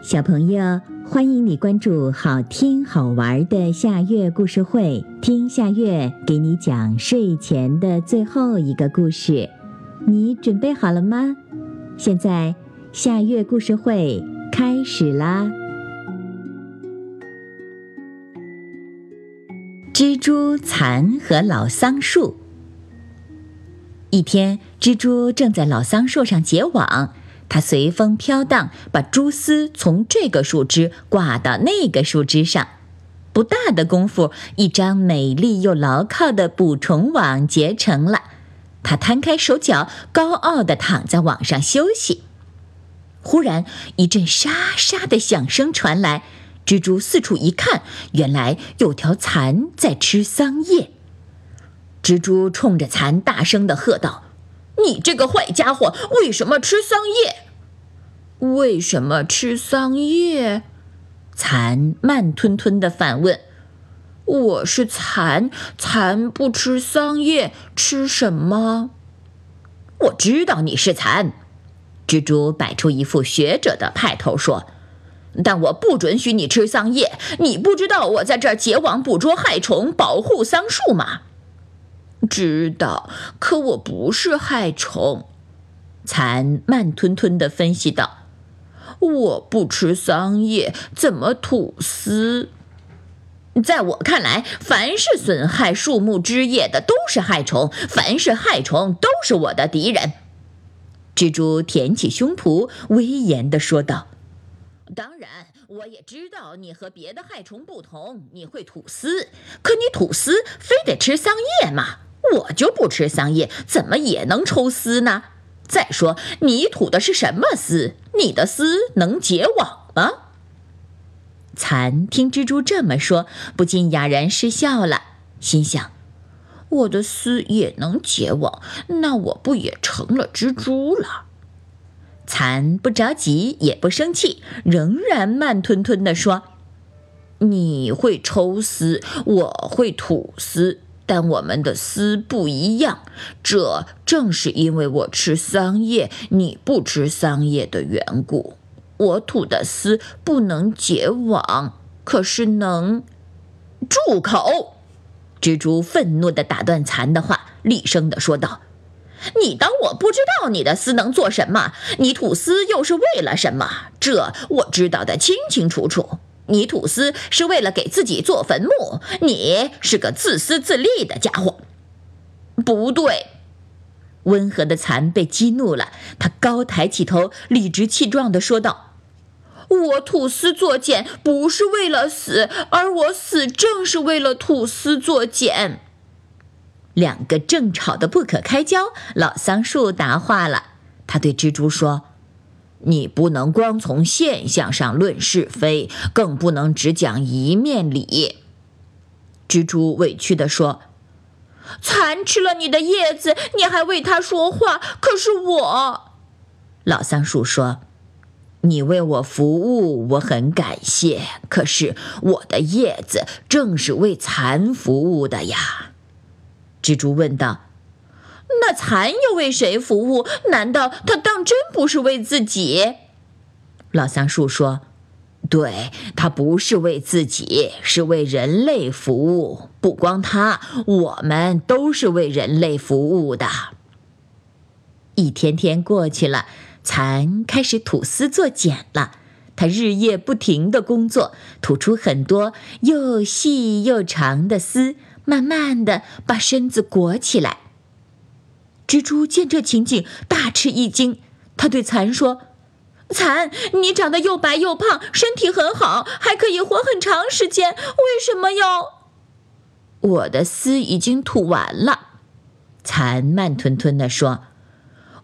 小朋友，欢迎你关注好听好玩的夏月故事会，听夏月给你讲睡前的最后一个故事。你准备好了吗？现在夏月故事会开始啦！蜘蛛、蚕和老桑树。一天，蜘蛛正在老桑树上结网。它随风飘荡，把蛛丝从这个树枝挂到那个树枝上，不大的功夫，一张美丽又牢靠的捕虫网结成了。它摊开手脚，高傲地躺在网上休息。忽然，一阵沙沙的响声传来，蜘蛛四处一看，原来有条蚕在吃桑叶。蜘蛛冲着蚕大声地喝道。你这个坏家伙，为什么吃桑叶？为什么吃桑叶？蚕慢吞吞地反问：“我是蚕，蚕不吃桑叶，吃什么？”我知道你是蚕，蜘蛛摆出一副学者的派头说：“但我不准许你吃桑叶。你不知道我在这儿结网捕捉害虫，保护桑树吗？”知道，可我不是害虫。蚕慢吞吞地分析道：“我不吃桑叶，怎么吐丝？在我看来，凡是损害树木枝叶的都是害虫，凡是害虫都是我的敌人。”蜘蛛舔起胸脯，威严地说道：“当然，我也知道你和别的害虫不同，你会吐丝，可你吐丝非得吃桑叶吗？”我就不吃桑叶，怎么也能抽丝呢？再说，你吐的是什么丝？你的丝能结网吗？蚕听蜘蛛这么说，不禁哑然失笑了，心想：我的丝也能结网，那我不也成了蜘蛛了？蚕不着急，也不生气，仍然慢吞吞地说：“你会抽丝，我会吐丝。”但我们的丝不一样，这正是因为我吃桑叶，你不吃桑叶的缘故。我吐的丝不能结网，可是能。住口！蜘蛛愤怒地打断蚕的话，厉声地说道：“你当我不知道你的丝能做什么？你吐丝又是为了什么？这我知道的清清楚楚。”你吐丝是为了给自己做坟墓，你是个自私自利的家伙。不对，温和的蚕被激怒了，他高抬起头，理直气壮地说道：“我吐丝作茧不是为了死，而我死正是为了吐丝作茧。”两个正吵得不可开交，老桑树答话了，他对蜘蛛说。你不能光从现象上论是非，更不能只讲一面理。蜘蛛委屈地说：“蚕吃了你的叶子，你还为它说话，可是我……”老桑树说：“你为我服务，我很感谢。可是我的叶子正是为蚕服务的呀。”蜘蛛问道。那蚕又为谁服务？难道它当真不是为自己？老桑树说：“对，它不是为自己，是为人类服务。不光它，我们都是为人类服务的。”一天天过去了，蚕开始吐丝做茧了。它日夜不停的工作，吐出很多又细又长的丝，慢慢的把身子裹起来。蜘蛛见这情景，大吃一惊。他对蚕说：“蚕，你长得又白又胖，身体很好，还可以活很长时间，为什么要？”我的丝已经吐完了。蚕慢吞吞地说：“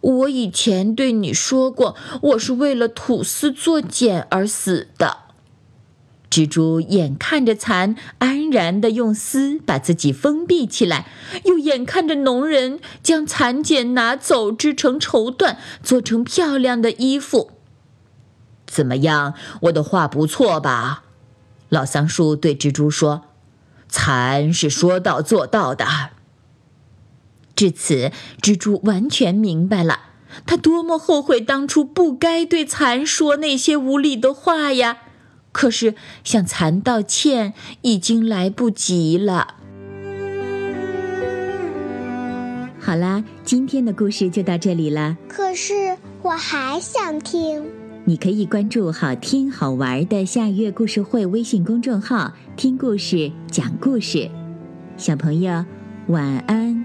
我以前对你说过，我是为了吐丝作茧而死的。”蜘蛛眼看着蚕安然地用丝把自己封闭起来，又眼看着农人将蚕茧拿走织成绸缎，做成漂亮的衣服。怎么样，我的话不错吧？老桑树对蜘蛛说：“蚕是说到做到的。”至此，蜘蛛完全明白了。他多么后悔当初不该对蚕说那些无理的话呀！可是向蚕道歉已经来不及了。好啦，今天的故事就到这里了。可是我还想听。你可以关注“好听好玩的下月故事会”微信公众号，听故事，讲故事。小朋友，晚安。